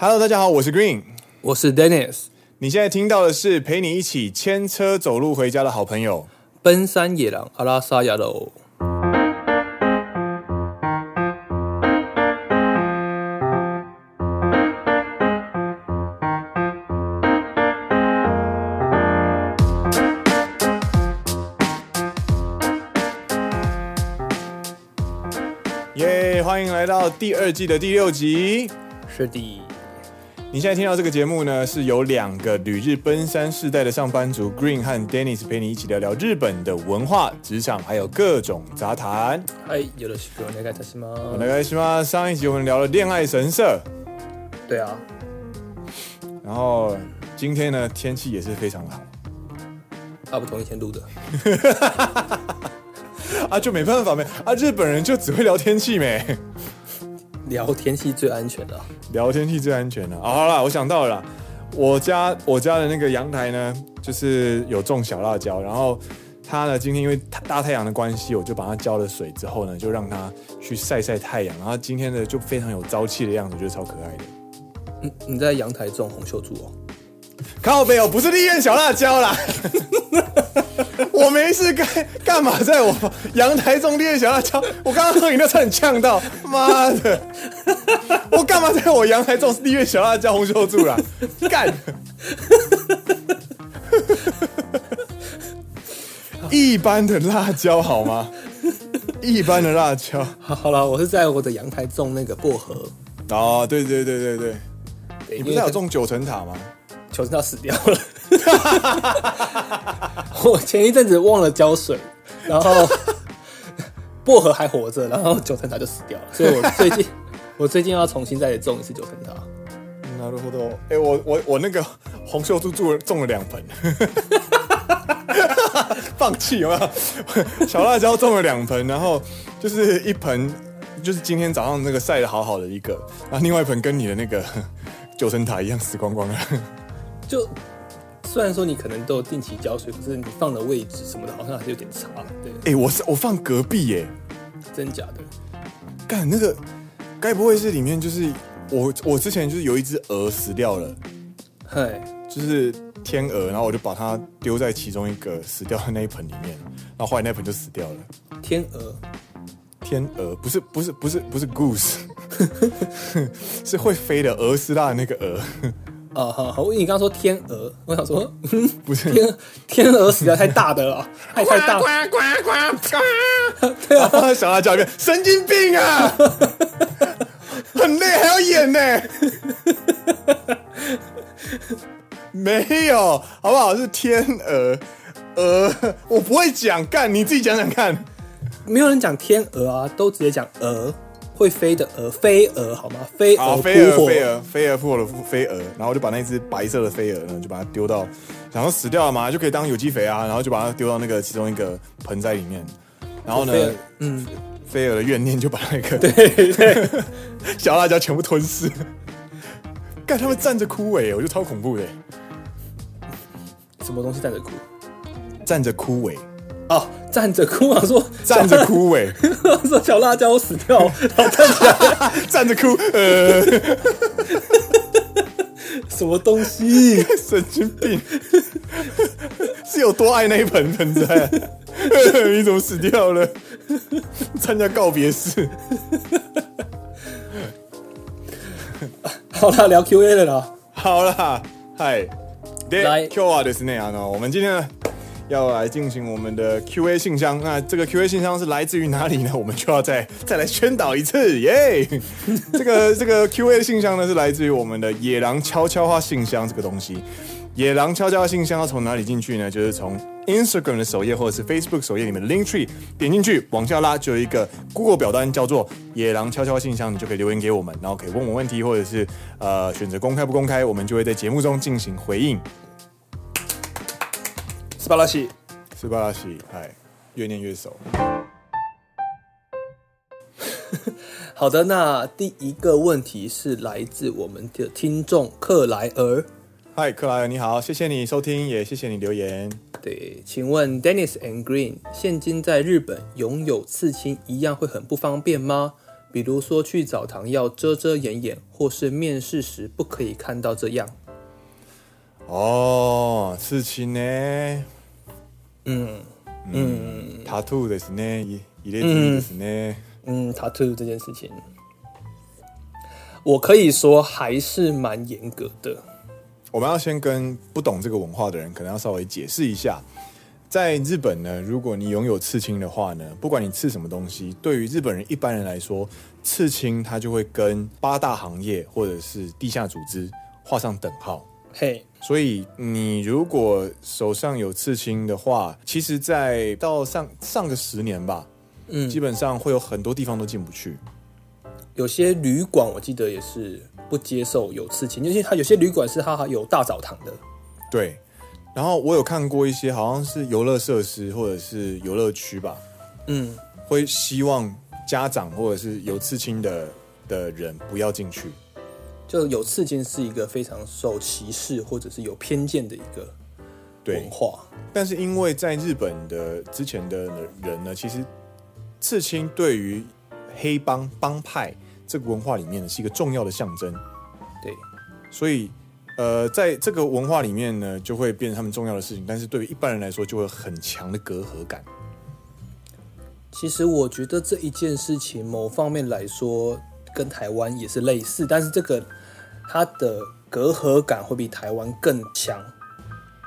Hello，大家好，我是 Green，我是 Dennis。你现在听到的是陪你一起牵车走路回家的好朋友——奔山野狼阿拉萨亚喽。耶！欢迎来到第二季的第六集。是的，你现在听到这个节目呢，是由两个旅日奔山世代的上班族 Green 和 Dennis 陪你一起聊聊日本的文化、职场，还有各种杂谈。哎，有的是个那个什么？那个什么？上一集我们聊了恋爱神社。对啊。然后今天呢，天气也是非常好。啊，不同一天录的。啊，就没办法没啊，日本人就只会聊天气没，聊天气最安全的，聊天气最安全的。哦，好了，我想到了啦，我家我家的那个阳台呢，就是有种小辣椒，然后它呢，今天因为大太阳的关系，我就把它浇了水之后呢，就让它去晒晒太阳，然后今天呢就非常有朝气的样子，我觉得超可爱的。你，你在阳台种红袖柱哦？靠北哦，不是立院小辣椒啦。我没事干干嘛在我阳台种烈小辣椒？我刚刚喝饮料差点呛到，妈的！我干嘛在我阳台种烈小辣椒红秀柱啦？干！一般的辣椒好吗？一般的辣椒。好，好了，我是在我的阳台种那个薄荷。哦，对对对对对，你不是有种九层塔吗？九层塔死掉了。我前一阵子忘了浇水，然后薄荷还活着，然后九层塔就死掉了，所以我最近我最近要重新再种一次九层塔。なるほど。哎，我我我那个红秀柱种了种了两盆，放弃有没有？小辣椒种了两盆，然后就是一盆就是今天早上那个晒得好好的一个，然后另外一盆跟你的那个九层塔一样死光光了， 就。虽然说你可能都有定期浇水，可是你放的位置什么的，好像还是有点差。对，哎、欸，我是我放隔壁耶，真假的？干那个，该不会是里面就是我我之前就是有一只鹅死掉了，嗨，就是天鹅，然后我就把它丢在其中一个死掉的那一盆里面，然后后来那盆就死掉了。天鹅，天鹅不是不是不是不是 goose，是会飞的鹅斯拉的那个鹅。啊，好好，我以为你刚刚说天鹅，我想说，嗯，不是天天鹅死掉太大的了，太太大，呱呱呱呱，对啊，放在小辣椒里面，神经病啊，很累还要演呢，没有，好不好？是天鹅，鹅，我不会讲，干你自己讲讲看，没有人讲天鹅啊，都直接讲鹅。会飞的鹅，飞蛾好吗？飞蛾扑火，飞蛾，飞蛾，飞蛾扑火的飞蛾，然后就把那只白色的飞蛾呢，就把它丢到，然后死掉了嘛，就可以当有机肥啊，然后就把它丢到那个其中一个盆栽里面，然后呢，嗯，飞蛾的怨念就把那个对对小辣椒全部吞噬，干他们站着枯萎，我觉得超恐怖的，什么东西站着枯？站着枯萎。哦，站着哭啊！说站着哭哎，说小辣椒死掉，然后站起来，站着哭，呃，什么东西？神经病！是有多爱那一盆盆栽？你怎么死掉了？参加告别式。好了，聊 Q A 了啦。好了，嗨，来，Q 啊，就是那样哦。我们今天。要来进行我们的 Q A 信箱，那这个 Q A 信箱是来自于哪里呢？我们就要再再来宣导一次，耶、这个这个 Q A 信箱呢是来自于我们的野狼悄悄话信箱这个东西。野狼悄悄话信箱要从哪里进去呢？就是从 Instagram 的首页或者是 Facebook 首页里面的 Link Tree 点进去，往下拉就有一个 Google 表单，叫做野狼悄悄话信箱，你就可以留言给我们，然后可以问我问题，或者是呃选择公开不公开，我们就会在节目中进行回应。斯巴拉西，斯巴拉西，哎，越念越熟。好的，那第一个问题是来自我们的听众克莱尔。嗨，克莱尔，你好，谢谢你收听，也谢谢你留言。对，请问 Dennis and Green，现今在日本拥有刺青一样会很不方便吗？比如说去澡堂要遮遮掩掩，或是面试时不可以看到这样。哦，刺青呢？嗯嗯，tattoo ですね，一列字ですね。嗯，tattoo 这件事情，我可以说还是蛮严格的。我们要先跟不懂这个文化的人，可能要稍微解释一下。在日本呢，如果你拥有刺青的话呢，不管你刺什么东西，对于日本人一般人来说，刺青它就会跟八大行业或者是地下组织画上等号。 嘿，Hey. 所以你如果手上有刺青的话，其实，在到上上个十年吧，嗯，基本上会有很多地方都进不去。有些旅馆我记得也是不接受有刺青，因为它有些旅馆是它有大澡堂的。对。然后我有看过一些好像是游乐设施或者是游乐区吧，嗯，会希望家长或者是有刺青的的人不要进去。就有刺青是一个非常受歧视或者是有偏见的一个文化。但是因为在日本的之前的人呢，其实刺青对于黑帮帮派这个文化里面呢是一个重要的象征。对，所以。呃，在这个文化里面呢，就会变成他们重要的事情，但是对于一般人来说，就会很强的隔阂感。其实我觉得这一件事情，某方面来说，跟台湾也是类似，但是这个它的隔阂感会比台湾更强。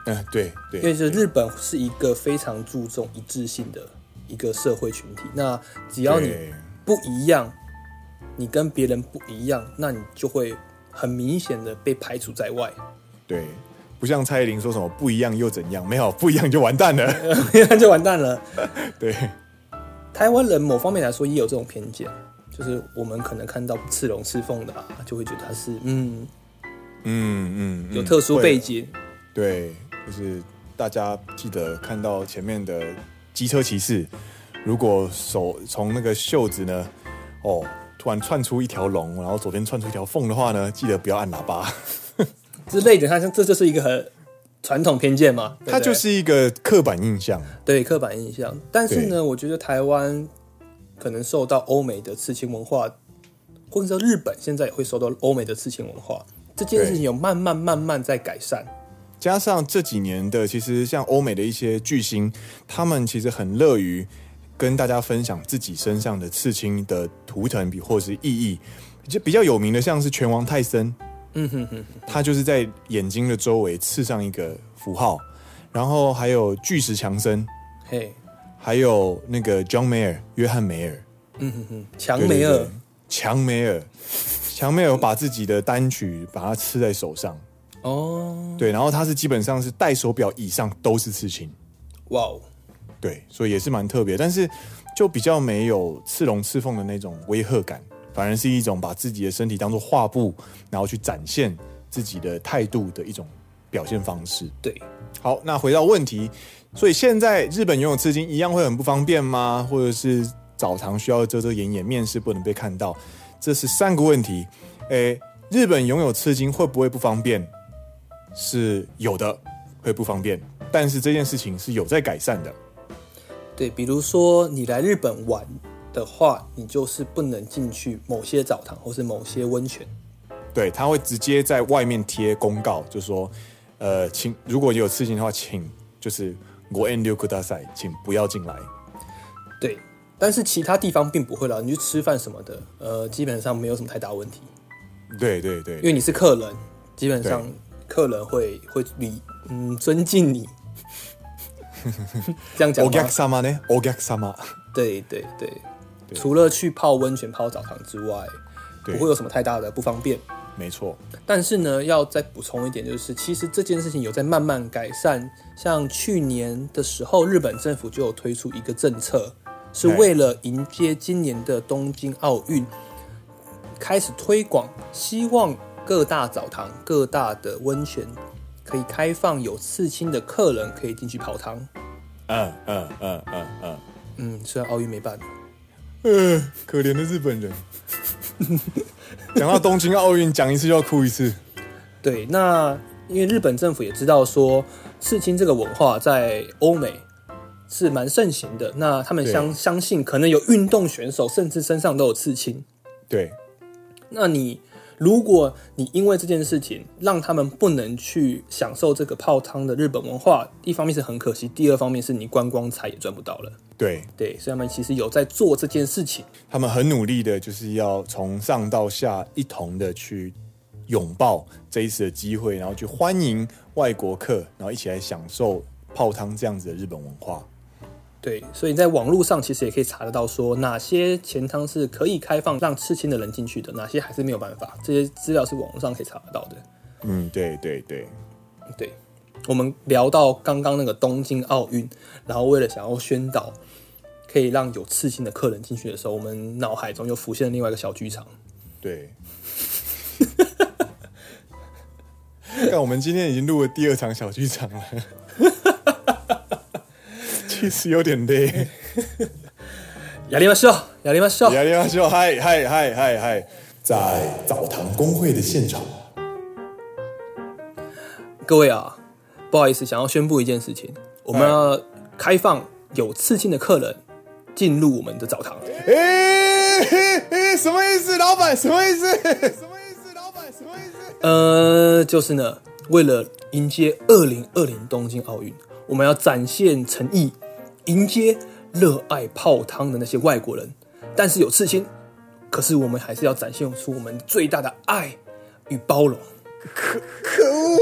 嗯、呃，对对，因为是日本是一个非常注重一致性的一个社会群体，那只要你不一样，你跟别人不一样，那你就会。很明显的被排除在外，对，不像蔡依林说什么不一样又怎样，没有不一样就完蛋了，不一样就完蛋了。对，台湾人某方面来说也有这种偏见，就是我们可能看到刺龙刺凤的啊，就会觉得它是嗯嗯嗯有特殊背景。对，就是大家记得看到前面的机车骑士，如果手从那个袖子呢，哦。突然窜出一条龙，然后左边窜出一条凤的话呢，记得不要按喇叭 之类的。它像这就是一个很传统偏见嘛，它就是一个刻板印象。对，刻板印象。但是呢，我觉得台湾可能受到欧美的刺青文化，或者说日本现在也会受到欧美的刺青文化，这件事情有慢慢慢慢在改善。加上这几年的，其实像欧美的一些巨星，他们其实很乐于。跟大家分享自己身上的刺青的图腾比或是意义，就比较有名的像是拳王泰森，嗯哼哼，他就是在眼睛的周围刺上一个符号，然后还有巨石强森，嘿，还有那个 John Mayer 约翰梅尔，嗯哼哼，强梅尔，强梅尔，强梅尔把自己的单曲把它刺在手上，哦，对，然后他是基本上是戴手表以上都是刺青，哇哦。对，所以也是蛮特别，但是就比较没有刺龙刺凤的那种威吓感，反而是一种把自己的身体当做画布，然后去展现自己的态度的一种表现方式。对，好，那回到问题，所以现在日本拥有刺青一样会很不方便吗？或者是澡堂需要遮遮掩掩，面试不能被看到？这是三个问题。诶，日本拥有刺青会不会不方便？是有的，会不方便，但是这件事情是有在改善的。对，比如说你来日本玩的话，你就是不能进去某些澡堂或是某些温泉。对，他会直接在外面贴公告，就说，呃，请如果有刺青的话，请就是ご远虑ください，请不要进来。对，但是其他地方并不会啦，你去吃饭什么的，呃，基本上没有什么太大问题。对对对，因为你是客人，基本上客人会会礼嗯尊敬你。这样讲吗？お客様呢？お客様。对对对，对除了去泡温泉、泡澡堂之外，对不会有什么太大的不方便。没错。但是呢，要再补充一点，就是其实这件事情有在慢慢改善。 像去年的时候，日本政府就有推出一个政策，是为了迎接今年的东京奥运，开始推广，希望各大澡堂、各大的温泉。可以开放有刺青的客人可以进去泡汤。嗯嗯嗯嗯嗯嗯，虽然奥运没办。嗯，可怜的日本人。讲到东京奥运，讲一次就要哭一次。对，那因为日本政府也知道说刺青这个文化在欧美是蛮盛行的，那他们相相信可能有运动选手甚至身上都有刺青。对，那你如果你因为这件事情让他们不能去享受这个泡汤的日本文化，一方面是很可惜，第二方面是你观光财也赚不到了。对对，所以他们其实有在做这件事情，他们很努力的，就是要从上到下一同的去拥抱这一次的机会，然后去欢迎外国客，然后一起来享受泡汤这样子的日本文化。对，所以在网络上其实也可以查得到，说哪些钱汤是可以开放让刺青的人进去的，哪些还是没有办法。这些资料是网络上可以查得到的。嗯，对对对对。我们聊到刚刚那个东京奥运，然后为了想要宣导可以让有刺青的客人进去的时候，我们脑海中又浮现了另外一个小剧场。对。但我们今天已经录了第二场小剧场了。其实有点累。やりましょう，やりましょう，やりましょう。嗨嗨嗨嗨嗨，在澡堂公会的现场，各位啊。不好意思，想要宣布一件事情，我们要开放有刺青的客人进入我们的澡堂。哎哎哎，什么意思，老板？什么意思？ 呃，就是呢，为了迎接二零二零东京奥运，我们要展现诚意，迎接热爱泡汤的那些外国人。但是有刺青，可是我们还是要展现出我们最大的爱与包容。可可恶！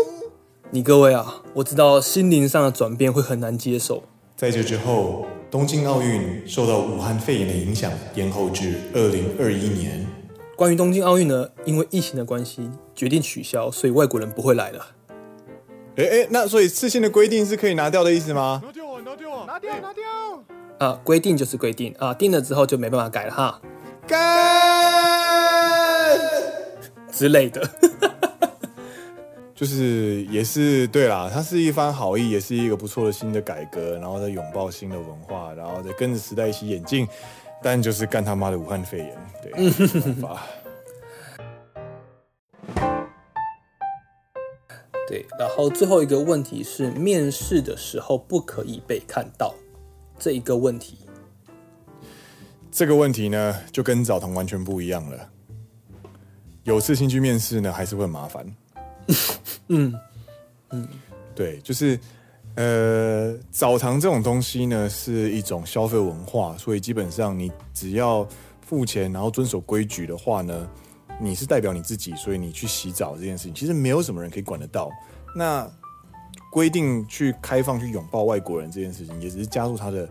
你各位啊，我知道心灵上的转变会很难接受。在这之后，东京奥运受到武汉肺炎的影响，延后至二零二一年。关于东京奥运呢，因为疫情的关系，决定取消，所以外国人不会来了。哎哎，那所以刺青的规定是可以拿掉的意思吗？拿掉啊，拿掉啊，拿掉，拿掉。啊，规定就是规定啊，定了之后就没办法改了哈。干之类的。就是也是对啦，它是一番好意，也是一个不错的新的改革，然后再拥抱新的文化，然后再跟着时代一起演进，但就是干他妈的武汉肺炎，对，没办法。对，然后最后一个问题是，面试的时候不可以被看到这一个问题。这个问题呢，就跟澡堂完全不一样了。有次性去面试呢，还是会很麻烦。嗯嗯，对，就是呃，澡堂这种东西呢，是一种消费文化，所以基本上你只要付钱，然后遵守规矩的话呢，你是代表你自己，所以你去洗澡这件事情，其实没有什么人可以管得到。那规定去开放去拥抱外国人这件事情，也只是加速他的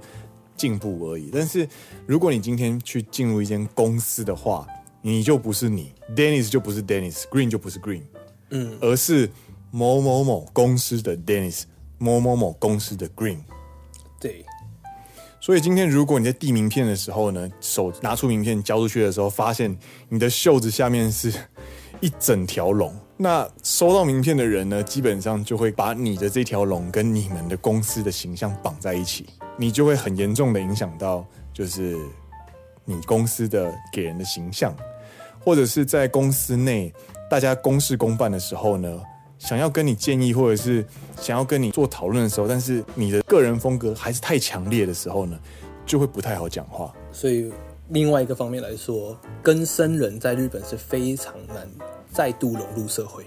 进步而已。但是如果你今天去进入一间公司的话，你就不是你，Dennis 就不是 Dennis，Green 就不是 Green。嗯，而是某某某公司的 Dennis，某某某公司的 Green。对，所以今天如果你在递名片的时候呢，手拿出名片交出去的时候，发现你的袖子下面是一整条龙，那收到名片的人呢，基本上就会把你的这条龙跟你们的公司的形象绑在一起，你就会很严重的影响到，就是你公司的给人的形象，或者是在公司内。大家公事公办的时候呢，想要跟你建议，或者是想要跟你做讨论的时候，但是你的个人风格还是太强烈的时候呢，就会不太好讲话。所以，另外一个方面来说，跟生人在日本是非常难再度融入社会。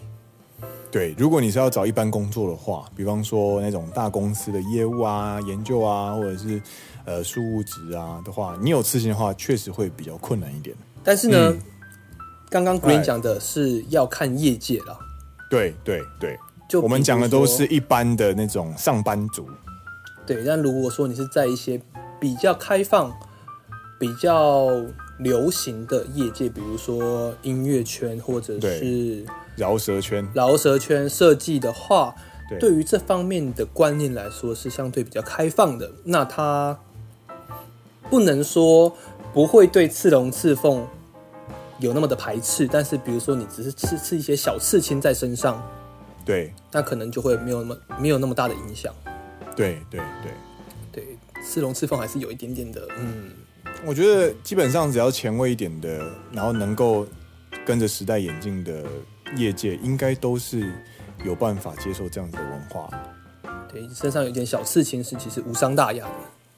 对，如果你是要找一般工作的话，比方说那种大公司的业务啊、研究啊，或者是呃事务职啊的话，你有刺青的话，确实会比较困难一点。但是呢。嗯刚刚 Green 讲的是要看业界了，对对对，就我们讲的都是一般的那种上班族。对，但如果说你是在一些比较开放、比较流行的业界，比如说音乐圈或者是饶舌圈、饶舌圈设计的话，对，对于这方面的观念来说是相对比较开放的。那他不能说不会对刺龙刺凤。有那么的排斥，但是比如说你只是刺刺一些小刺青在身上，对，那可能就会没有那么没有那么大的影响。对对对对，刺龙刺凤还是有一点点的，嗯，我觉得基本上只要前卫一点的，然后能够跟着时代演进的业界，应该都是有办法接受这样子的文化。对，身上有一点小刺青是其实无伤大雅的。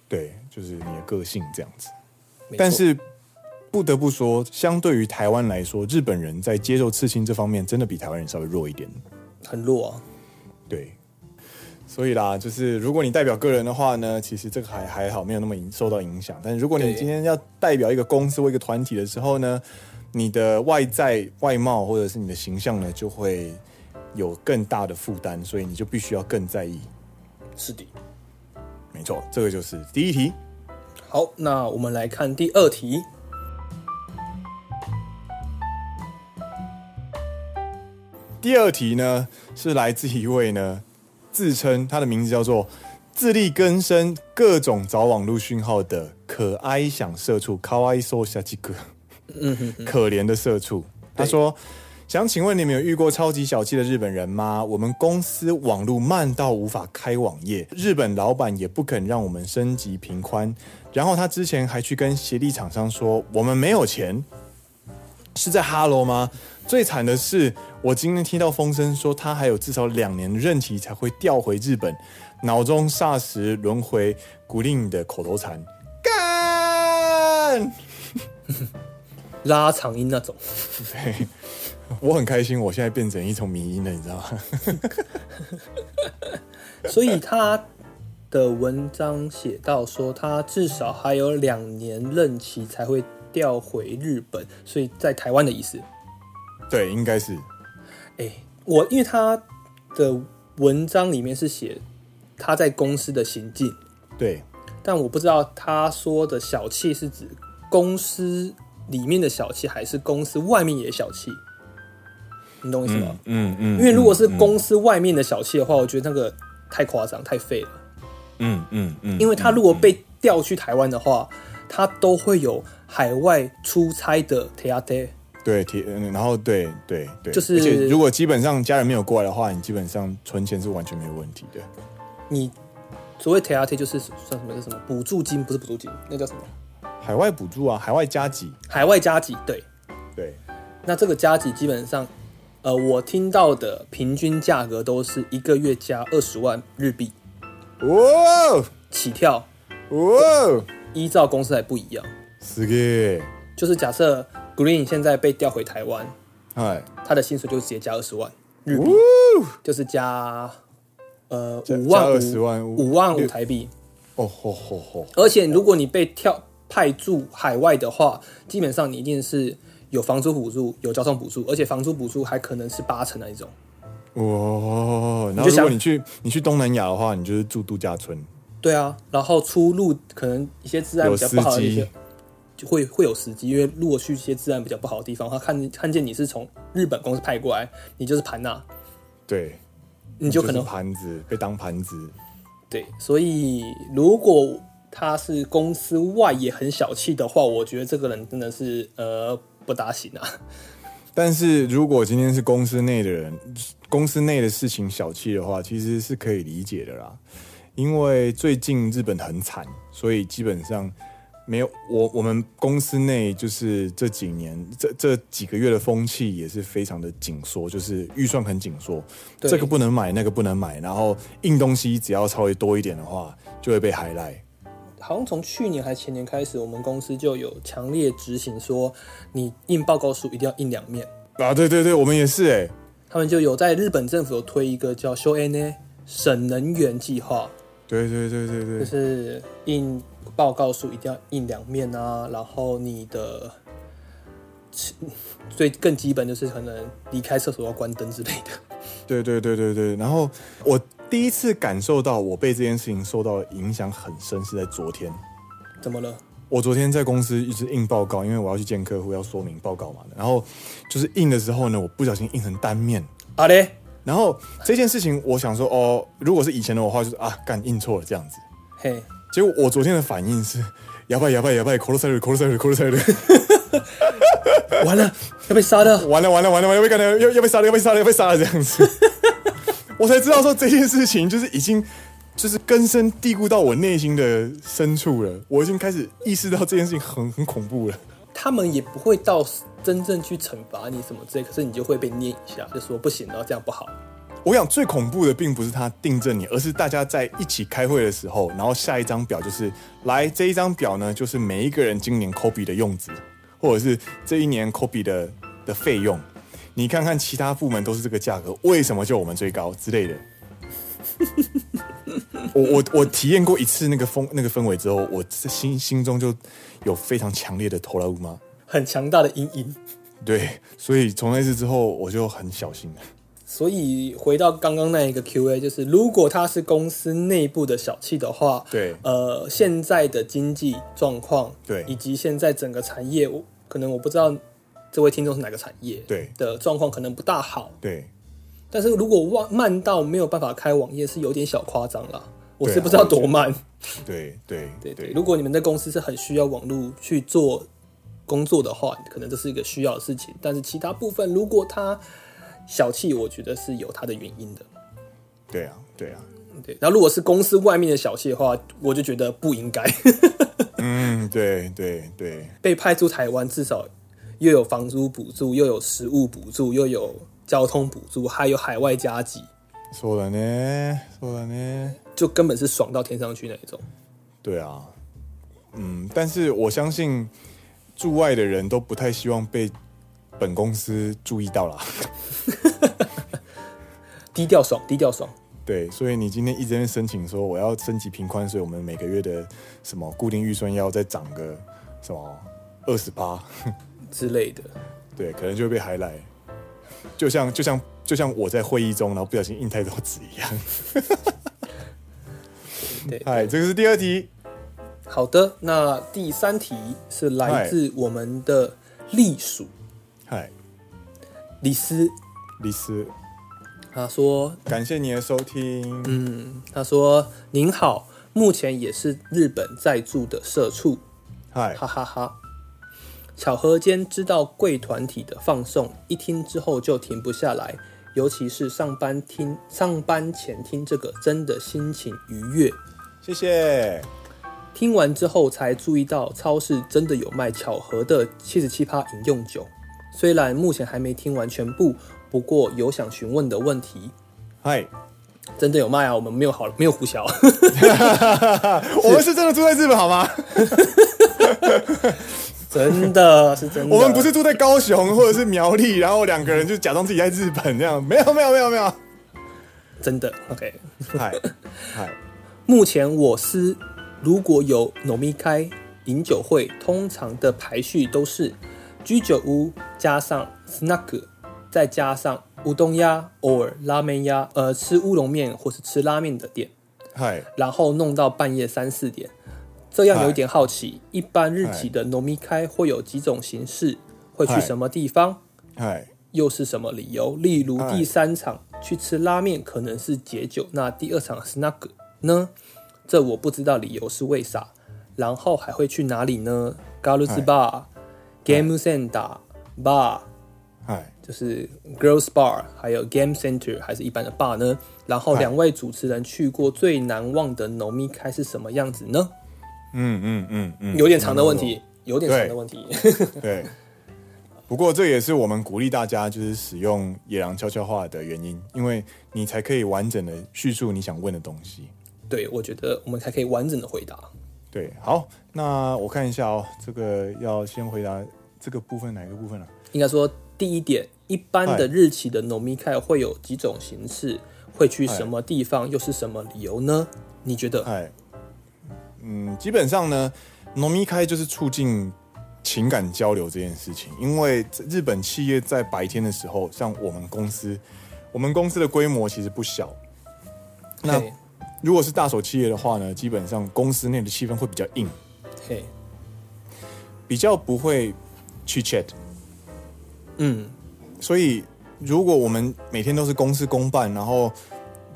对，就是你的个性这样子，但是。不得不说，相对于台湾来说，日本人在接受刺青这方面，真的比台湾人稍微弱一点。很弱啊。对。所以啦，就是如果你代表个人的话呢，其实这个还还好，没有那么受到影响。但是如果你今天要代表一个公司或一个团体的时候呢，你的外在外貌或者是你的形象呢，就会有更大的负担，所以你就必须要更在意。是的，没错，这个就是第一题。好，那我们来看第二题。第二题呢，是来自一位呢。自称他的名字叫做“自力更生各种找网络讯号的可哀想社畜”，卡哇伊索下几个，可怜的社畜。他说：“想请问你们有遇过超级小气的日本人吗？我们公司网络慢到无法开网页，日本老板也不肯让我们升级频宽，然后他之前还去跟协力厂商说我们没有钱，是在哈喽吗？”最惨的是，我今天听到风声说他还有至少两年任期才会调回日本，脑中霎时轮回古令的口头禅，干，拉长音那种。对，我很开心，我现在变成一种迷音了，你知道吗？所以他的文章写到说，他至少还有两年任期才会调回日本，所以在台湾的意思。对，应该是。哎，我因为他的文章里面是写他在公司的行径，对，但我不知道他说的小气是指公司里面的小气，还是公司外面也小气？你懂我意思吗？嗯嗯。嗯，因为如果是公司外面的小气的话，嗯，我觉得那个太夸张，太废了。嗯嗯嗯。因为他如果被调去台湾的话，他都会有海外出差的 t a t。对，嗯，然后对对对，就是，而且如果基本上家人没有过来的话，你基本上存钱是完全没有问题的。你所谓 t a t 就是算什么？叫什么补助金？不是补助金，那叫什么？海外补助啊，海外加给。海外加给，对对。那这个加给基本上，呃，我听到的平均价格都是一个月加二十万日币。哇！起跳。哇！依照公司还不一样。是的。就是假设。Green 现在被调回台湾，哎，他的薪水就直接加二十万日币，就是加呃五万二十万五万五台币。哦吼吼吼！而且如果你被跳派驻海外的话，基本上你一定是有房租补助、有交通补助，而且房租补助还可能是八成那一种。哇！然后如果你去你去东南亚的话，你就是住度假村。对啊，然后出入可能一些治安比较不好的一些。就会会有时机，因为如果去一些治安比较不好的地方，他看看见你是从日本公司派过来，你就是盘呐，对，你就可能盘子被当盘子，对，所以如果他是公司外也很小气的话，我觉得这个人真的是呃不大行啊。但是如果今天是公司内的人，公司内的事情小气的话，其实是可以理解的啦，因为最近日本很惨，所以基本上。没有我，我们公司内就是这几年这这几个月的风气也是非常的紧缩，就是预算很紧缩，这个不能买，那个不能买，然后印东西只要稍微多一点的话，就会被 highlight。好像从去年还前年开始，我们公司就有强烈执行说，你印报告书一定要印两面啊！对对对，我们也是哎，他们就有在日本政府有推一个叫 “Shoene 省能源计划”。对对对对对，就是印报告书一定要印两面啊，然后你的最更基本就是可能离开厕所要关灯之类的。对对对对对，然后我第一次感受到我被这件事情受到影响很深是在昨天。怎么了？我昨天在公司一直印报告，因为我要去见客户要说明报告嘛，然后就是印的时候呢，我不小心印成单面。啊嘞。然后这件事情，我想说，哦，如果是以前的我话，就是啊，干印错了这样子。嘿，结果我昨天的反应是，哑巴哑巴哑巴，口头塞了口头塞了口头塞了，完了要被杀了，完了完了完了完了，要被干掉，要要被杀了要被杀了要被杀了这样子，我才知道说这件事情就是已经就是根深蒂固到我内心的深处了，我已经开始意识到这件事情很很恐怖了。他们也不会到真正去惩罚你什么之类，可是你就会被念一下，就说不行，然后这样不好。我想最恐怖的并不是他订正你，而是大家在一起开会的时候，然后下一张表就是来这一张表呢，就是每一个人今年 copy 的用纸。 或者是这一年 copy 的的费用，你看看其他部门都是这个价格，为什么就我们最高之类的？我我我体验过一次那个风那个氛围之后，我心心中就有非常强烈的トラウマ，很强大的阴影。对，所以从那次之后，我就很小心了。 所以回到刚刚那一个 Q&A，就是如果他是公司内部的小气的话，对，呃，现在的经济状况，对，以及现在整个产业，我可能我不知道这位听众是哪个产业，对的状况可能不大好，对。但是如果慢到没有办法开网页，是有点小夸张了。我是不知道多慢。对对对对。如果你们的公司是很需要网络去做工作的话，可能这是一个需要的事情。但是其他部分，如果他小气，我觉得是有它的原因的。对啊，对啊，对。然后如果是公司外面的小气的话，我就觉得不应该。嗯，对对对。被派出台湾，至少又有房租补助，又有食物补助，又有交通补助，还有海外加急。说了呢，说了呢，就根本是爽到天上去那一种。对啊，嗯，但是我相信驻外的人都不太希望被。本公司注意到了，低调爽，低调爽。对，所以你今天一直在申请说我要升级平宽，所以我们每个月的什么固定预算要再涨个什么二十八之类的。对，可能就会被 highlight，就像就像就像我在会议中，然后不小心印太多纸一样。对，嗨，这个是第二题。好的，那第三题是来自我们的隶属。嗨，李斯，李斯，他说：“感谢你的收听。”嗯，他说：“您好，目前也是日本在住的社畜。”嗨，哈哈哈。巧合间知道贵团体的放送，一听之后就停不下来，尤其是上班听，上班前听这个，真的心情愉悦。谢谢。听完之后才注意到，超市真的有卖巧合的七十七趴饮用酒。虽然目前还没听完全部，不过有想询问的问题。嗨，真的有卖啊？我们没有好，没有胡小。我们是真的住在日本好吗？真的是真的。我们不是住在高雄或者是苗栗，然后两个人就假装自己在日本这样。没有没有没有没有，真的。OK，嗨嗨。目前我司如果有糯米开饮酒会，通常的排序都是。居酒屋加上 snack，再加上乌冬鸭偶尔拉面鸭，呃，吃乌龙面或是吃拉面的店，嗨，然后弄到半夜三四点，这样有一点好奇，一般日企的农民开会有几种形式，会去什么地方，嗨，又是什么理由？例如第三场去吃拉面可能是解酒，那第二场 snack 呢？这我不知道理由是为啥，然后还会去哪里呢？嘎鲁兹吧。Game Center Bar，嗨，就是 Girls Bar，还有 Game Center，还是一般的 bar 呢？然后两位主持人去过最难忘的饮み会是什么样子呢？嗯嗯嗯嗯，有点长的问题，有点长的问题。对，对，不过这也是我们鼓励大家就是使用野狼悄悄话的原因，因为你才可以完整的叙述你想问的东西。对，我觉得我们才可以完整的回答。对，好，那我看一下哦，这个要先回答这个部分哪个部分呢？啊？应该说第一点，一般的日期的饮み会会有几种形式，会去什么地方，又是什么理由呢？你觉得？哎，嗯，基本上呢，饮み会就是促进情感交流这件事情，因为日本企业在白天的时候，像我们公司，我们公司的规模其实不小，那。如果是大手企业的话呢，基本上公司内的气氛会比较硬，嘿，比较不会去 chat，嗯，所以如果我们每天都是公事公办，然后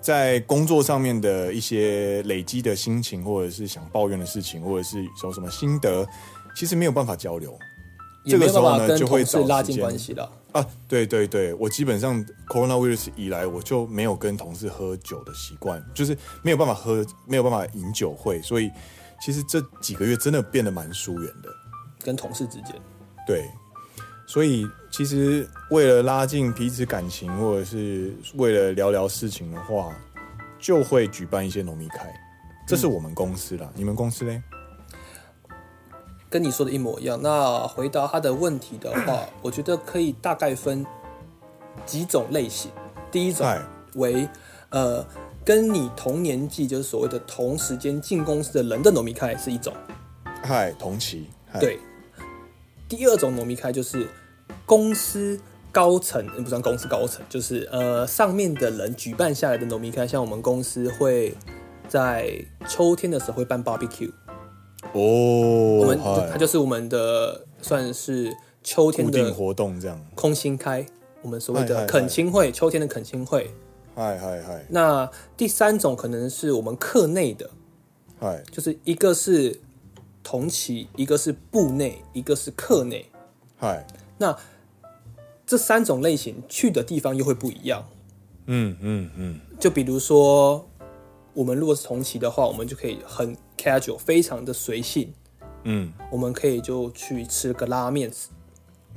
在工作上面的一些累积的心情，或者是想抱怨的事情，或者是有什么心得，其实没有办法交流，这个时候呢就会拉近关系了。啊，对对对，我基本上 coronavirus 以来，我就没有跟同事喝酒的习惯，就是没有办法喝，没有办法饮酒会，所以其实这几个月真的变得蛮疏远的，跟同事之间。对，所以其实为了拉近彼此感情，或者是为了聊聊事情的话，就会举办一些农民开，这是我们公司啦，嗯、你们公司呢？跟你说的一模一样。那回答他的问题的话，我觉得可以大概分几种类型。第一种为呃跟你同年纪，就是所谓的同时间进公司的人的饮み会是一种。嗨，同期。对。第二种饮み会就是公司高层，不算公司高层，就是呃上面的人举办下来的饮み会，像我们公司会在秋天的时候会办 barbecue。 哦，我们它就是我们的算是秋天的活动，这样空心开，我们所谓的恳亲会，秋天的恳亲会。嗨嗨嗨。那第三种可能是我们课内的，嗨，就是一个是同期，一个是部内，一个是课内。嗨，那这三种类型去的地方又会不一样。嗯嗯嗯。就比如说，我们如果是同期的话，我们就可以很。casual 非常的随性，嗯，我们可以就去吃个拉面，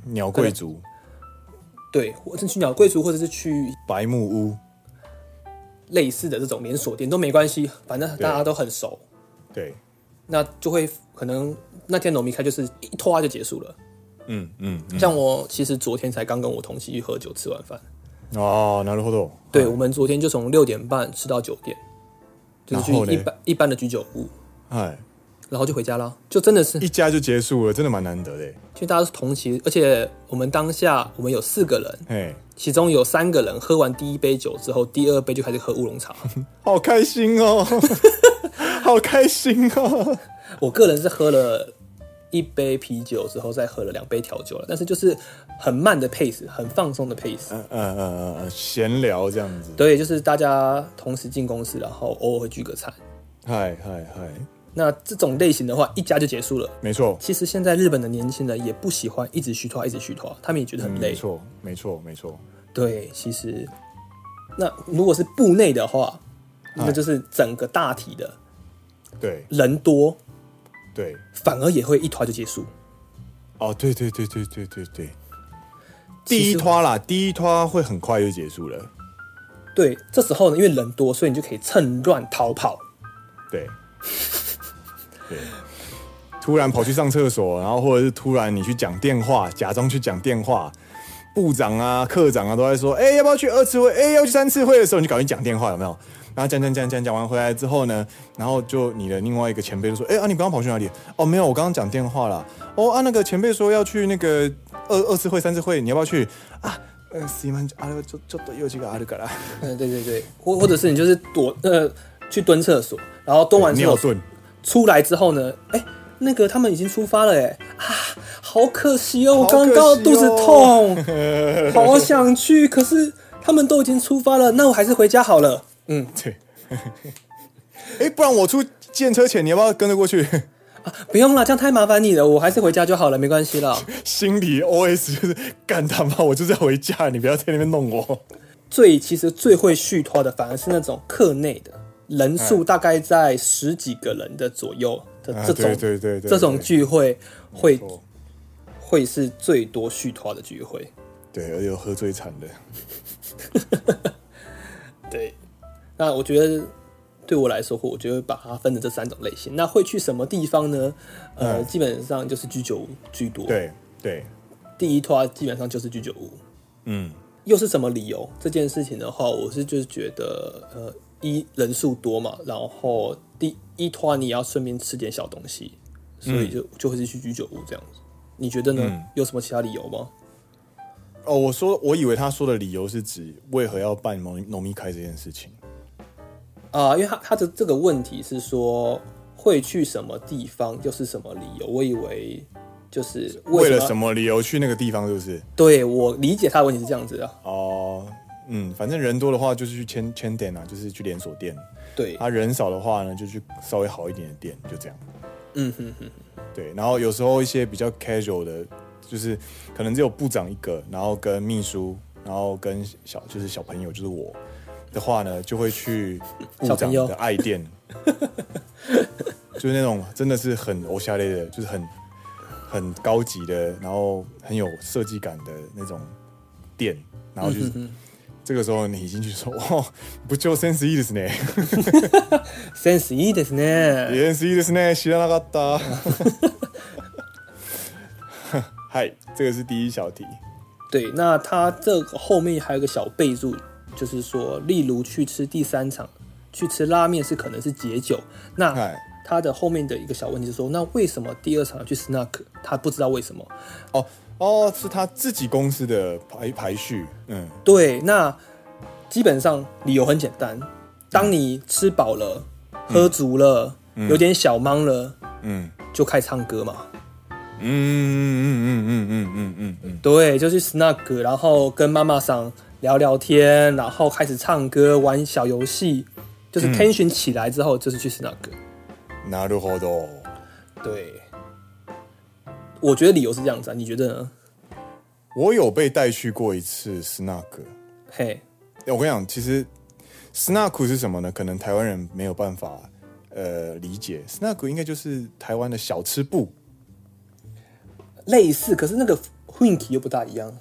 鸟贵族，对，或者去鸟贵族，或者是去白木屋，类似的这种连锁店都没关系，反正大家都很熟，对，那就会可能那天饮み会就是一拖就结束了，嗯嗯，嗯，像我其实昨天才刚跟我同期去喝酒吃完饭，哦，なるほど，对，我们昨天就从六点半吃到九点，就是去一般一般的居酒屋。 哎，然后就回家了，就真的是一家就结束了，真的蛮难得的。因为大家是同期，而且我们当下我们有四个人，哎，其中有三个人喝完第一杯酒之后，第二杯就开始喝乌龙茶，好开心哦，好开心哦。我个人是喝了一杯啤酒之后，再喝了两杯调酒了，但是就是很慢的 pace，很放松的 pace，嗯嗯嗯嗯，闲聊这样子。对，就是大家同时进公司，然后偶尔会聚个餐。嗨嗨嗨。那这种类型的话，一家就结束了。没错，其实现在日本的年轻人也不喜欢一直虚脱，一直虚脱，他们也觉得很累。没错，没错，没错。对，其实那如果是部内的话，那就是整个大体的，对，人多，对，反而也会一拖就结束。哦，对对对对对对对，第一拖啦，第一拖会很快就结束了。对，这时候呢，因为人多，所以你就可以趁乱逃跑。对。对，突然跑去上厕所，然后或者是突然你去讲电话，假装去讲电话，部长啊、课长啊都在说，哎、欸，要不要去二次会？哎、欸，要去三次会的时候，你就赶紧讲电话，有没有？然后讲讲讲讲讲完回来之后呢，然后就你的另外一个前辈就说，哎、欸、啊，你刚刚跑去哪里？哦，没有，我刚刚讲电话了。哦啊，那个前辈说要去那个二二次会、三次会，你要不要去？啊，呃，すいません，啊，就就用几个啊，就了。嗯，对对对，或或者是你就是躲呃去蹲厕所，然后蹲完之后尿遁。 出来之后呢？哎、欸，那个他们已经出发了，哎啊，好可惜哦！我刚刚肚子痛，好想去，可是他们都已经出发了，那我还是回家好了。嗯，对。哎、欸，不然我出见车前，你要不要跟着过去？啊，不用了，这样太麻烦你了，我还是回家就好了，没关系了。心里 OS 就是干他妈，我就是要回家，你不要在那边弄我。最其实最会续拖的，反而是那种课内的。人数大概在十几个人的左右的这种，对对对，这种聚会会会是最多续摊的聚会。对，而且喝最惨的。对，那我觉得对我来说，我觉得把它分成这三种类型。那会去什么地方呢？呃，基本上就是居酒屋居多。对对，第一摊基本上就是居酒屋。嗯，又是什么理由？这件事情的话，我是就是觉得呃。一人数多嘛，然后第一团你要顺便吃点小东西，所以就就会是去居酒屋这样子。你觉得呢？嗯、有什么其他理由吗？哦，我说我以为他说的理由是指为何要办农农民开这件事情啊、呃，因为他他的这个问题是说会去什么地方，又是什么理由？我以为就是为，为了什么理由去那个地方，是不是？对，我理解他的问题是这样子的哦。嗯，反正人多的话就是去签签店啊，就是去连锁店。对，他、啊、人少的话呢，就去稍微好一点的店，就这样。嗯哼哼。对，然后有时候一些比较 casual 的，就是可能只有部长一个，然后跟秘书，然后跟小就是小朋友，就是我的话呢，就会去部长的爱店，就是那种真的是很欧夏类的，就是很很高级的，然后很有设计感的那种店，然后就是。嗯这个时候你已经去说哦，不就 sense いいですね，sense いいですね，sense いいですね，知らなかった。 嗨，这个是第一小题。对，那他这个后面还有个小备注，就是说，例如去吃第三场，去吃拉面是可能是解酒。那他的后面的一个小问题是说，那为什么第二场要去 snack？他不知道为什么。哦 哦，是他自己公司的排排序。嗯，对。那基本上理由很简单，当你吃饱了、喝足了、嗯、有点小茫了，嗯，就开始唱歌嘛。嗯嗯嗯嗯嗯嗯嗯嗯嗯，对，就去 snug，然后跟妈妈桑聊聊天，然后开始唱歌、玩小游戏，就是 tension 起来之后，就是去 snug。なるほど。对， 我觉得理由是这样子啊，你觉得呢？我有被带去过一次 snack，。嘿，我跟你讲，其实 snack 是什么呢？可能台湾人没有办法呃理解，snack 应该就是台湾的小吃部。类似，可是那个雰囲又不大一样。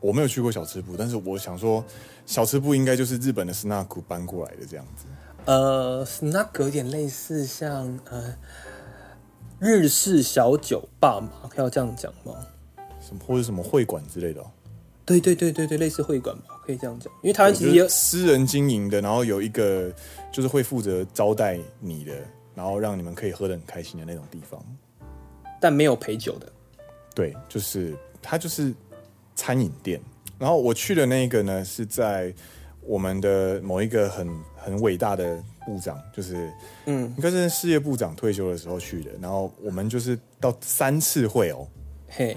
我没有去过小吃部，但是我想说，小吃部应该就是日本的 snack 搬过来的这样子。呃，snack 有点类似像呃日式小酒吧嘛，可以要这样讲吗？什么或者什么会馆之类的哦？对对对对对，类似会馆吧，可以这样讲。因为台湾其实有私人经营的，然后有一个就是会负责招待你的，然后让你们可以喝的很开心的那种地方，但没有陪酒的。对，就是它就是餐饮店。然后我去的那个呢，是在我们的某一个很很伟大的部长，就是嗯，应该是事业部长退休的时候去的。然后我们就是到三次会哦，嘿，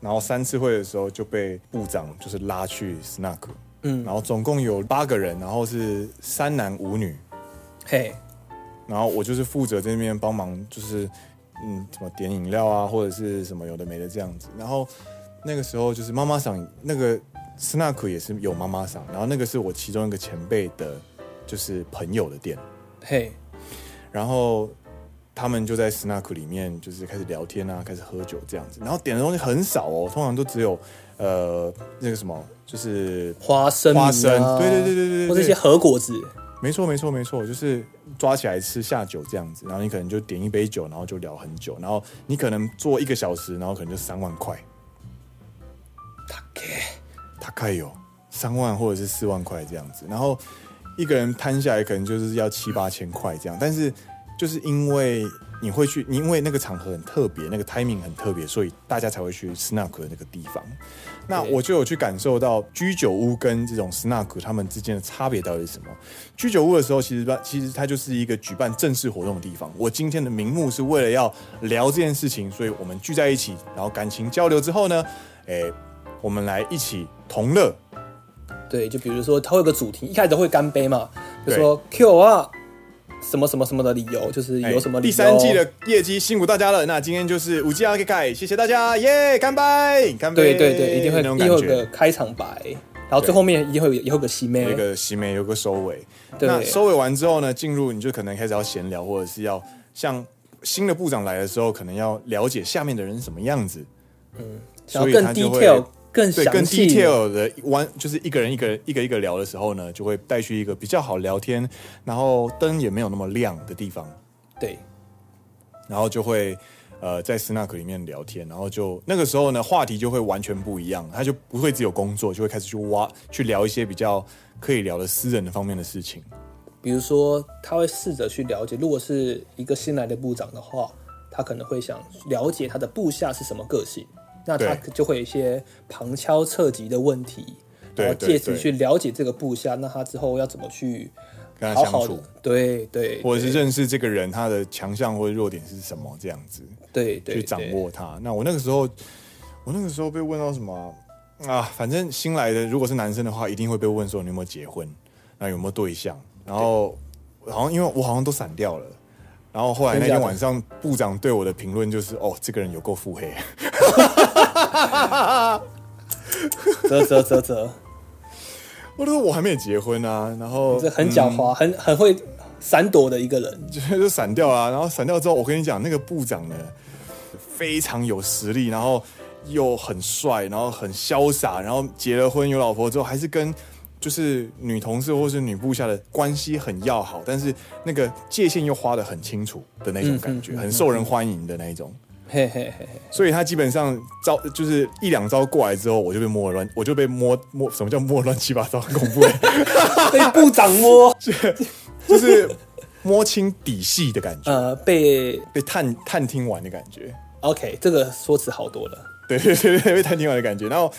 然后三次会的时候就被部长就是拉去 snack，嗯，然后总共有八个人，然后是三男五女，嘿，然后我就是负责在那边帮忙，就是。嗯，什么点饮料啊，或者是什么有的没的这样子。然后那个时候就是妈妈桑，那个 snack 也是有妈妈桑。然后那个是我其中一个前辈的，就是朋友的店。嘿，然后他们就在 snack 里面就是开始聊天啊，开始喝酒这样子。然后点的东西很少哦，通常都只有呃那个什么，就是花生、花生，对对对对对，或者一些核果子。没错，没错，没错，就是抓起来吃下酒这样子，然后你可能就点一杯酒，然后就聊很久，然后你可能做一个小时，然后可能就三万块。大概大概有三万或者是四万块这样子，然后一个人摊下来可能就是要七八千块这样，但是就是因为你会去，因为那个场合很特别，那个 timing 很特别，所以大家才会去 snack 的那个地方。那我就有去感受到居酒屋跟这种 snack 他们之间的差别到底是什么？居酒屋的时候，其实它其实它就是一个举办正式活动的地方。我今天的名目是为了要聊这件事情，所以我们聚在一起，然后感情交流之后呢，诶，我们来一起同乐。对，就比如说它会有个主题，一开始会干杯嘛，就说 Q 啊。什么什么什么的理由，就是有什么理由？第三季的业绩辛苦大家了。那今天就是五 G 阿 K 开，谢谢大家，耶！干杯，干杯！对对对，一定会一定会有个开场白，然后最后面一定会有也会有个喜眉，有个喜眉，有个收尾。那收尾完之后呢，进入你就可能开始要闲聊，或者是要像新的部长来的时候，可能要了解下面的人是什么样子。嗯，所以更 detail。更对，更 detail 的 one 就是一个人一个人一个一个聊的时候呢，就会带去一个比较好聊天，然后灯也没有那么亮的地方。对，然后就会呃在 snack 里面聊天，然后就那个时候呢，话题就会完全不一样，他就不会只有工作，就会开始去挖去聊一些比较可以聊的私人的方面的事情。比如说，他会试着去了解，如果是一个新来的部长的话，他可能会想了解他的部下是什么个性。那他就会有一些旁敲侧击的问题，然后借此去了解这个部下。那他之后要怎么去跟他相处？对对，或者是认识这个人他的强项或者弱点是什么？这样子，对对，去掌握他。那我那个时候，我那个时候被问到什么啊？反正新来的如果是男生的话，一定会被问说你有没有结婚，那有没有对象？然后好像因为我好像都闪掉了。然后后来那天晚上，部长对我的评论就是：哦，这个人有够腹黑。啧啧啧啧，我说我还没有结婚啊，然后这很狡猾，嗯、很很会闪躲的一个人，就就闪掉啊。然后闪掉之后，我跟你讲，那个部长呢，非常有实力，然后又很帅，然后很潇洒，然后结了婚有老婆之后，还是跟。就是女同事或是女部下的关系很要好，但是那个界限又划的很清楚的那种感觉，很受人欢迎的那一种。嘿嘿嘿，所以他基本上招就是一两招过来之后，我就被摸乱，我就被摸摸，什么叫摸乱七八糟，很恐怖，被部长摸，就是摸清底细的感觉，呃，被被探探听完的感觉。OK，这个说辞好多了，对对对对，被探听完的感觉，然后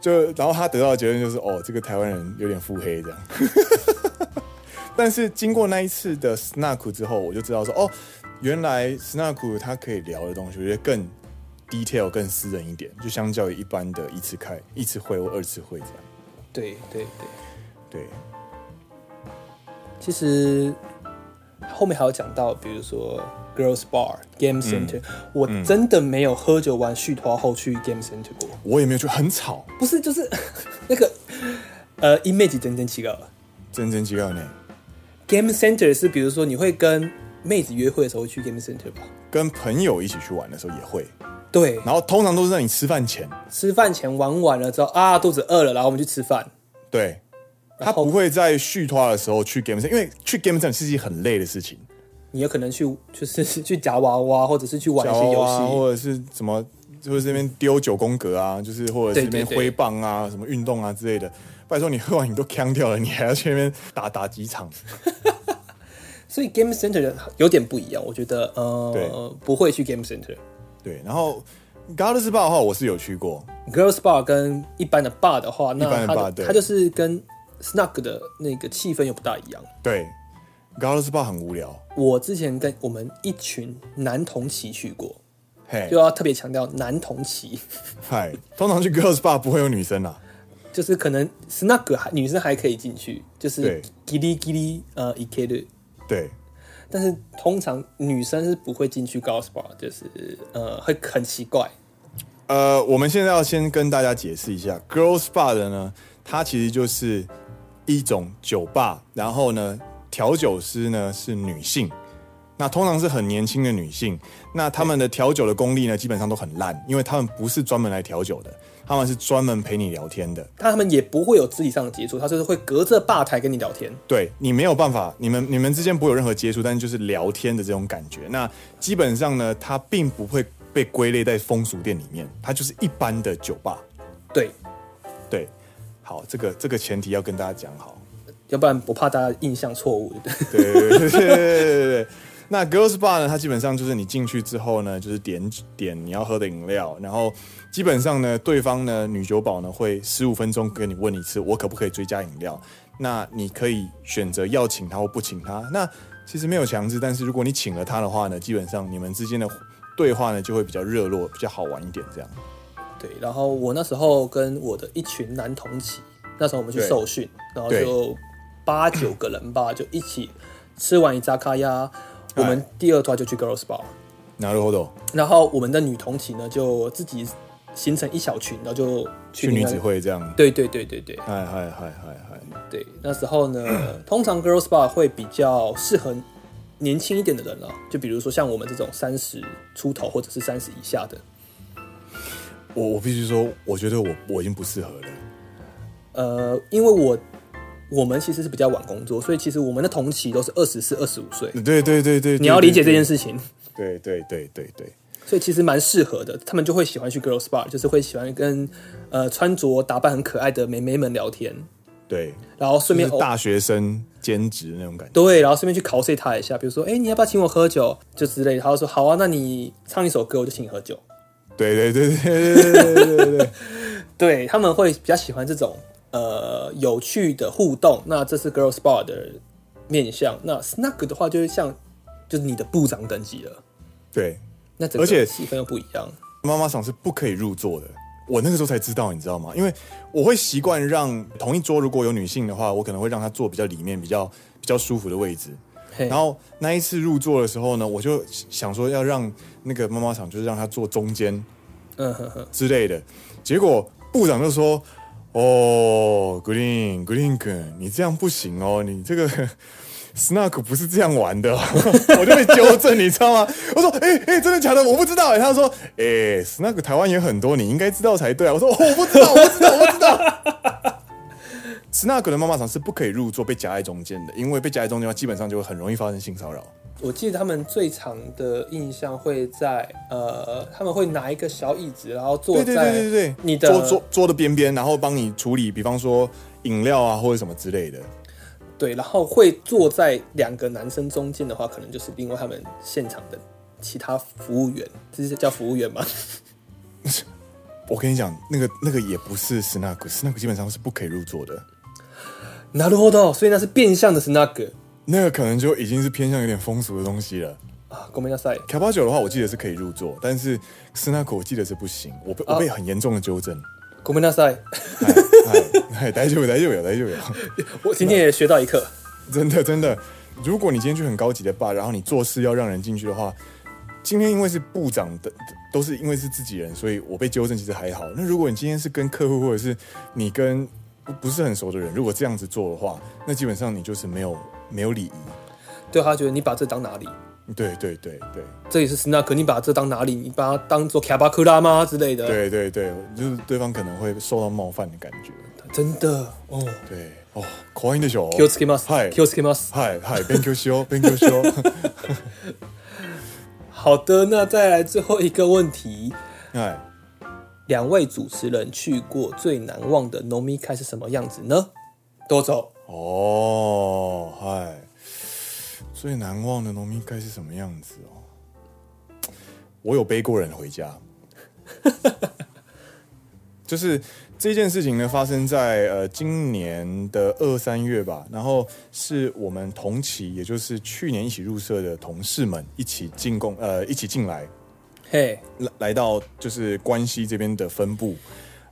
就然后他得到的结论就是，哦，这个台湾人有点腹黑这样。但是经过那一次的 Snack 之后，我就知道说，哦，原来 Snack 它可以聊的东西，我觉得更 detail、更私人一点，就相较于一般的一次开一次会或二次会这样。对对对对。其实后面还有讲到，比如说 Girls Bar、Game Center，、嗯、我真的没有喝酒完续摊后去 Game Center 过。我也没有去，很吵。不是，就是 那个呃，image 整整几个，整整几个呢？Game Center 是比如说你会跟妹子约会的时候去 Game Center 吧？跟朋友一起去玩的时候也会。对，然后通常都是在你吃饭前，吃饭前玩完了之后啊，肚子饿了，然后我们去吃饭。对，他不会在续摊的时候去 Game Center，因为去 Game Center 是一件很累的事情。你有可能去就是 去夹娃娃，或者是去玩一些游戏，或者是什么，就是这边丢九宫格啊，就是或者是这边挥棒啊，什么运动啊之类的。拜托你喝完你都锵掉了，你还要去那边打打几场？所以 Game Center 有点不一样，我觉得呃不会去 Game Center。对，然后 Girls Bar 的话，我是有去过。Girls Bar 跟一般的 bar 的话，那一般的 bar 它就是跟 Snug 的那个气氛又不大一样。对，Girls Bar 很无聊。我之前跟我们一群男同期去过，嘿、就要特别强调男同期。嗨，通常去 Girls Bar 不会有女生啊。就是可能 Snug 还女生还可以进去，就是叽哩叽哩呃一 K 的，对。但是通常女生是不会进去 Girls Bar，就是呃会很奇怪。呃，我们现在要先跟大家解释一下 Girls Bar 的呢，它其实就是一种酒吧，然后呢调酒师呢是女性，那通常是很年轻的女性，那他们的调酒的功力呢基本上都很烂，因为他们不是专门来调酒的。他们是专门陪你聊天的，他们也不会有肢体上的接触，他就是会隔着吧台跟你聊天。对，你没有办法，你们你们之间不会有任何接触，但是就是聊天的这种感觉。那基本上呢，它并不会被归类在风俗店里面，它就是一般的酒吧。对，对，好，这个这个前提要跟大家讲好，要不然不怕大家印象错误。对对对对对对对。那 Girls Bar 呢？它基本上就是你进去之后呢，就是点点你要喝的饮料，然后基本上呢，对方呢女酒保呢会十五分钟跟你问一次，我可不可以追加饮料？那你可以选择要请他或不请他。那其实没有强制，但是如果你请了他的话呢，基本上你们之间的对话呢就会比较热络，比较好玩一点这样。对，然后我那时候跟我的一群男同期，那时候我们去受训，然后就八九个人吧，就一起吃完一扎卡呀。我们第二团就去 Girls Bar，なるほど。然后我们的女同期呢，就自己形成一小群，然后就去女子会这样。对对对对对。嗨嗨嗨嗨嗨。对，那时候呢，通常 Girls Bar 会比较适合年轻一点的人了，就比如说像我们这种三十出头或者是三十以下的。我我必须说，我觉得我我已经不适合了。呃，因为我。 我们其实是比较晚工作，所以其实我们的同期都是二十四、二十五岁。对对对对，你要理解这件事情。对对对对对，所以其实蛮适合的，他们就会喜欢去 girls bar，就是会喜欢跟呃穿着打扮很可爱的美眉们聊天。对，然后顺便大学生兼职那种感觉。对，然后顺便去 cos 他一下，比如说，哎，你要不要请我喝酒？就之类的。他就说好啊，那你唱一首歌，我就请你喝酒。对对对对对对对对对，对 他们会比较喜欢这种。呃，有趣的互动，那这是 Girls Bar 的面向。那 Snug 的话，就是像，就是你的部长等级了。对，那整个气氛又不一样。妈妈桑是不可以入座的，我那个时候才知道，你知道吗？因为我会习惯让同一桌如果有女性的话，我可能会让她坐比较里面，比较比较舒服的位置。然后那一次入座的时候呢，我就想说要让那个妈妈场就是让她坐中间，嗯哼哼之类的。结果部长就说。哦，Green Green，你这样不行哦，你这个 Snack 不是这样玩的，我就被纠正，你知道吗？我说，哎、欸、哎、真的假的？我不知道。他说，哎、，Snack 台湾也很多，你应该知道才对啊。我说，我不知道，我不知道，我不知道。Snack 的妈妈桑是不可以入座，被夹在中间的，因为被夹在中间的话，基本上就会很容易发生性骚扰。我记得他们最长的印象会在呃，他们会拿一个小椅子，然后坐在对对对对你的桌桌桌的边边，然后帮你处理，比方说饮料啊或者什么之类的。对，然后会坐在两个男生中间的话，可能就是另外他们现场的其他服务员，这是叫服务员吗？我跟你讲，那个那个也不是 Snack，Snack 基本上是不可以入座的。なるほど，所以那是变相的 Snack。那个可能就已经是偏向有点风俗的东西了啊。ごめんなさい。キャバ嬢的话，我记得是可以入座，但是 Snack 我记得是不行。我被、啊、我被很严重的纠正。ごめんなさい。嗨，大丈夫，大丈夫，大丈夫。我今天也学到一课。真的真的，如果你今天去很高级的 bar，然后你做事要让人进去的话，今天因为是部长的，都是因为是自己人，所以我被纠正其实还好。那如果你今天是跟客户，或者是你跟 不是很熟的人，如果这样子做的话，那基本上你就是没有没有礼仪。对，他觉得你把这当哪里？对对对对，这也是 Snack，你把这当哪里？你把它当做卡巴克拉吗之类的？对对对，就是对方可能会受到冒犯的感觉。真的哦，对哦，可爱いでしょ。気をつけます。はい。気をつけます。はいはい。勉强しよう。勉强しよう。好的，那再来最后一个问题。哎。 两位主持人去过最难忘的饮み会是什么样子呢？多走哦，嗨，最难忘的饮み会是什么样子哦？我有背过人回家，就是这件事情呢，发生在呃今年的二三月吧，然后是我们同期，也就是去年一起入社的同事们一起进贡，呃，一起进来。嘿，来来到就是关西这边的分部，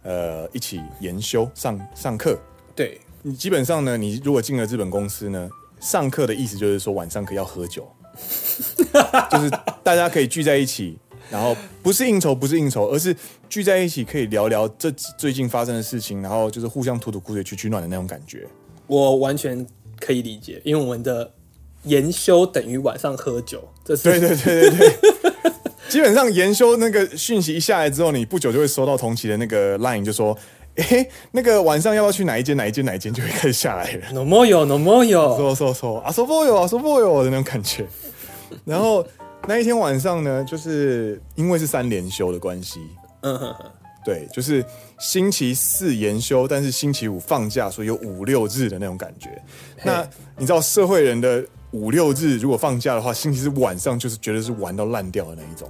呃，一起研修上上课。对，你基本上呢，你如果进了日本公司呢，上课的意思就是说晚上可以要喝酒，就是大家可以聚在一起，然后不是应酬，不是应酬，而是聚在一起可以聊聊这最近发生的事情，然后就是互相吐吐苦水、取取暖的那种感觉。我完全可以理解，因为我们的研修等于晚上喝酒，这是对对对对对。基本上研修那个讯息一下来之后，你不久就会收到同期的那个 line，就说，哎、欸，那个晚上要不要去哪一间哪一间哪一间，就会开始下来了。No more 有，No more 有，说说说啊，说不有啊，说不有的那种感觉。然后那一天晚上呢，就是因为是三连休的关系，嗯哼哼，对，就是星期四研修，但是星期五放假，所以有五六日的那种感觉。那你知道社会人的？五六日如果放假的话，星期四晚上就是绝对是玩到烂掉的那一种，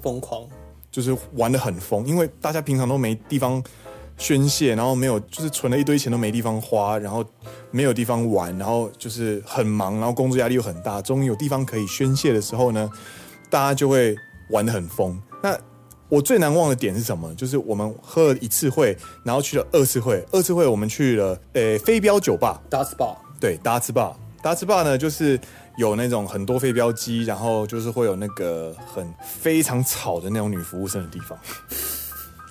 疯狂，就是玩的很疯，因为大家平常都没地方宣泄，然后没有就是存了一堆钱都没地方花，然后没有地方玩，然后就是很忙，然后工作压力又很大，终于有地方可以宣泄的时候呢，大家就会玩的很疯。那我最难忘的点是什么？就是我们喝了一次会，然后去了二次会，二次会我们去了呃飞镖酒吧，Darts Bar，对，Darts Bar。达兹吧呢，就是有那种很多飞镖机，然后就是会有那个很非常吵的那种女服务生的地方。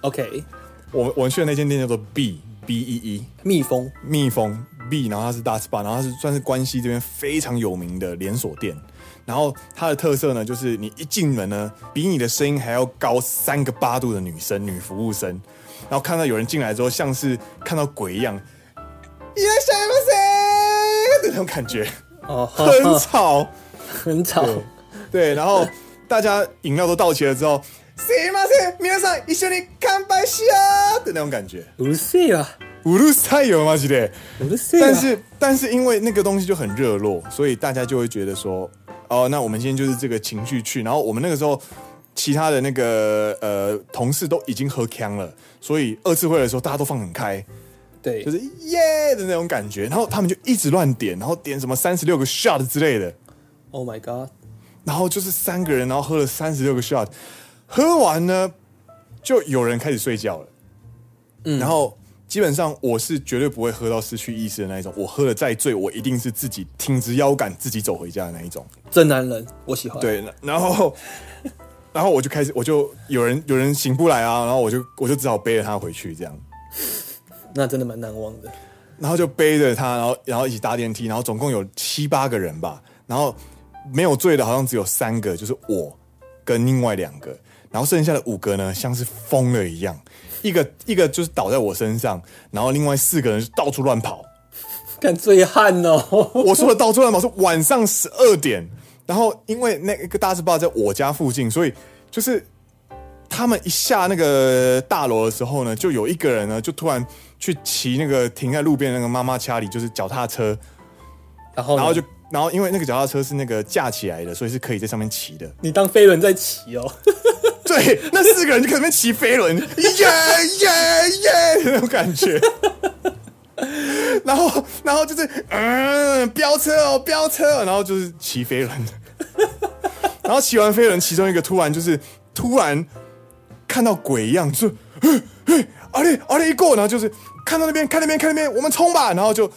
OK，我我们去的那间店叫做 B B E E 蜜蜂蜜蜂 B，然后它是达兹吧，然后它是算是关西这边非常有名的连锁店。然后它的特色呢，就是你一进门呢，比你的声音还要高三个八度的女生女服务生，然后看到有人进来之后，像是看到鬼一样，いらっしゃいませ。 那种感觉哦，很吵，很吵，对，然后大家饮料都倒齐了之后，すいません、皆さん一绪に干杯しよう的那种感觉。うるせえ啊，うるさいよマジで。うるせえ。但是但是因为那个东西就很热络，所以大家就会觉得说，哦，那我们今天就是这个情绪去。然后我们那个时候，其他的那个呃同事都已经喝锵了，所以二次会的时候大家都放很开。 对，就是耶的那种感觉，然后他们就一直乱点，然后点什么三十六个 shot 之类的。Oh my god！然后就是三个人，然后喝了三十六个 shot，喝完呢，就有人开始睡觉了。嗯，然后基本上我是绝对不会喝到失去意识的那一种，我喝了再醉，我一定是自己挺直腰杆自己走回家的那一种。真男人，我喜欢。对，然后然后我就开始，我就有人有人醒不来啊，然后我就我就只好背着他回去这样。那真的蛮难忘的，然后就背着他，然后然后一起搭电梯，然后总共有七八个人吧，然后没有醉的，好像只有三个，就是我跟另外两个，然后剩下的五个呢，像是疯了一样，一个一个就是倒在我身上，然后另外四个人就到处乱跑，干醉汉哦！我说的到处乱跑是晚上十二点，然后因为那个大字报在我家附近，所以就是他们一下那个大楼的时候呢，就有一个人呢，就突然去骑那个停在路边那个妈妈掐里，就是脚踏车，然后然后就然后因为那个脚踏车是那个架起来的，所以是可以在上面骑的。你当飞轮在骑哦？对，那四个人就可能骑飞轮，耶耶耶那种感觉。然后，然后就是嗯，飙车哦，飙车，然后就是骑飞轮。然后骑完飞轮，其中一个突然就是突然看到鬼一样，就 嘿嘿，阿里阿里一过，然后就是看到那边，看那边，看那边，我们冲吧！然后就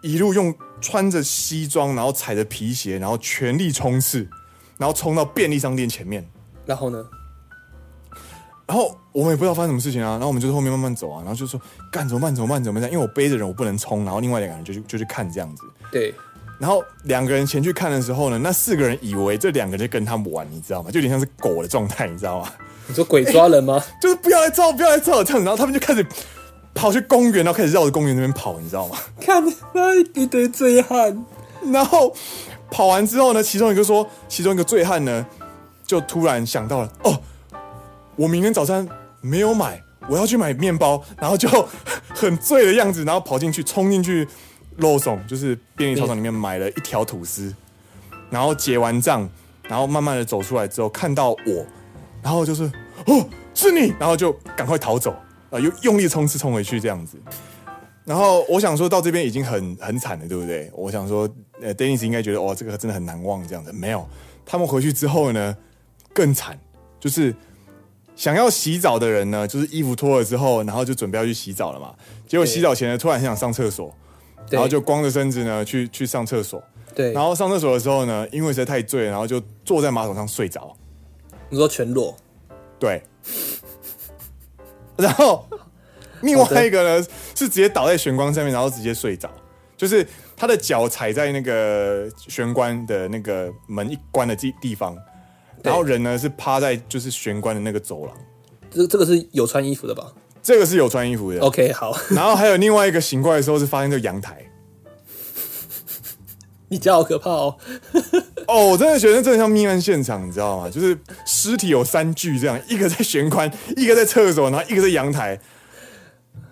一路用穿着西装，然后踩着皮鞋，然后全力冲刺，然后冲到便利商店前面。然后呢？然后我们也不知道发生什么事情啊，然后我们就在后面慢慢走啊，然后就说干怎么办？怎么办？怎么办？因为我背着人，我不能冲，然后另外两个人就去就去看这样子。对。然后两个人前去看的时候呢，那四个人以为这两个人在跟他们玩，你知道吗？就有点像是狗的状态，你知道吗？你说鬼抓人吗？就是不要来抓，不要来抓这样子，然后他们就开始跑去公园，然后开始绕着公园那边跑，你知道吗？看那一堆醉汉，然后跑完之后呢，其中一个说，其中一个醉汉呢，就突然想到了，哦。我明天早餐没有买，我要去买面包，然后就很醉的样子，然后跑进去，冲进去肉松，就是便利超商里面买了一条吐司，然后结完账，然后慢慢的走出来之后，看到我，然后就是哦，是你，然后就赶快逃走，啊，用用力冲刺冲回去这样子，然后我想说到这边已经很很惨了，对不对？我想说，呃，Dennis 应该觉得哇，这个真的很难忘这样子，没有，他们回去之后呢，更惨，就是。想要洗澡的人呢，就是衣服脱了之后，然后就准备要去洗澡了嘛。结果洗澡前呢，突然很想上厕所，然后就光着身子呢去去上厕所。对，然后上厕所的时候呢，因为实在太醉，然后就坐在马桶上睡着。你说全裸？对。然后另外一个呢，是直接倒在玄关上面，然后直接睡着，就是他的脚踩在那个玄关的那个门一关的地地方。然后人呢是趴在就是玄关的那个走廊，这这个是有穿衣服的吧？这个是有穿衣服的。OK，好。然后还有另外一个醒过来的时候是发现这个阳台，你家好可怕哦！哦，我真的觉得真的像命案现场，你知道吗？就是尸体有三具这样，一个在玄关，一个在厕所，然后一个在阳台。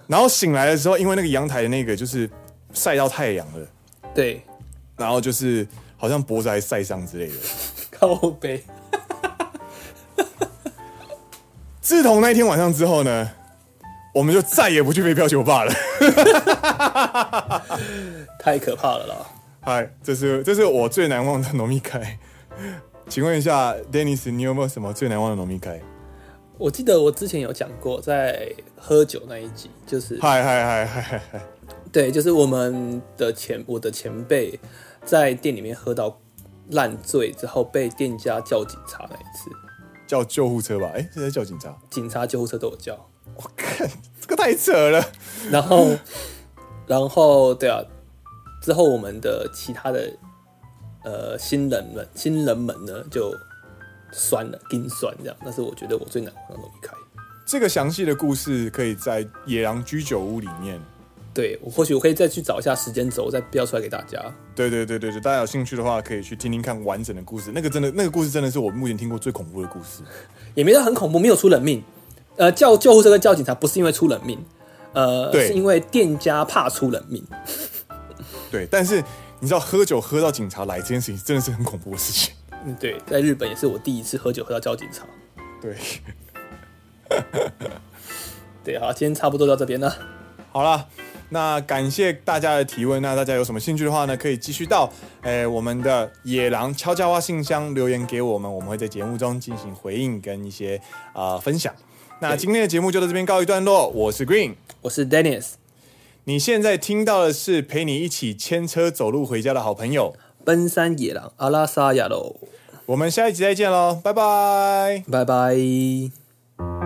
然后醒来的时候，因为那个阳台的那个就是晒到太阳了，对。然后就是好像脖子还晒伤之类的，靠背。自从那一天晚上之后呢，我们就再也不去飞镖酒吧了。太可怕了啦！嗨，这是这是我最难忘的农密开。请问一下，Dennis，你有没有什么最难忘的农密开？我记得我之前有讲过，在喝酒那一集，就是嗨嗨嗨嗨嗨嗨，对，就是我们的前我的前辈在店里面喝到烂醉之后，被店家叫警察那一次。叫救护车吧？哎、欸，是在叫警察？警察、救护车都有叫。我看这个太扯了。然后，然后，对啊，之后我们的其他的呃新人们、新人们呢，就酸了，更酸这样。那是我觉得我最难忘的农密开。这个详细的故事可以在野狼居酒屋里面。对，我或许我可以再去找一下时间轴，再标出来给大家。对对对对对，大家有兴趣的话，可以去听听看完整的故事。那个真的，那个故事真的是我目前听过最恐怖的故事。也没有很恐怖，没有出人命。呃，叫救护车跟叫警察不是因为出人命，呃，是因为店家怕出人命。对，但是你知道喝酒喝到警察来这件事情，真的是很恐怖的事情。嗯，对，在日本也是我第一次喝酒喝到叫警察。对，对，好，今天差不多到这边了。好了。那感谢大家的提问，那大家有什么兴趣的话呢，可以继续到诶、欸、我们的野狼悄悄话信箱留言给我们，我们会在节目中进行回应跟一些啊、呃、分享。那今天的节目就到这边告一段落，我是 Green，我是 Dennis，你现在听到的是陪你一起牵车走路回家的好朋友。奔山野狼阿拉萨亚喽，我们下一集再见喽，拜拜，拜拜。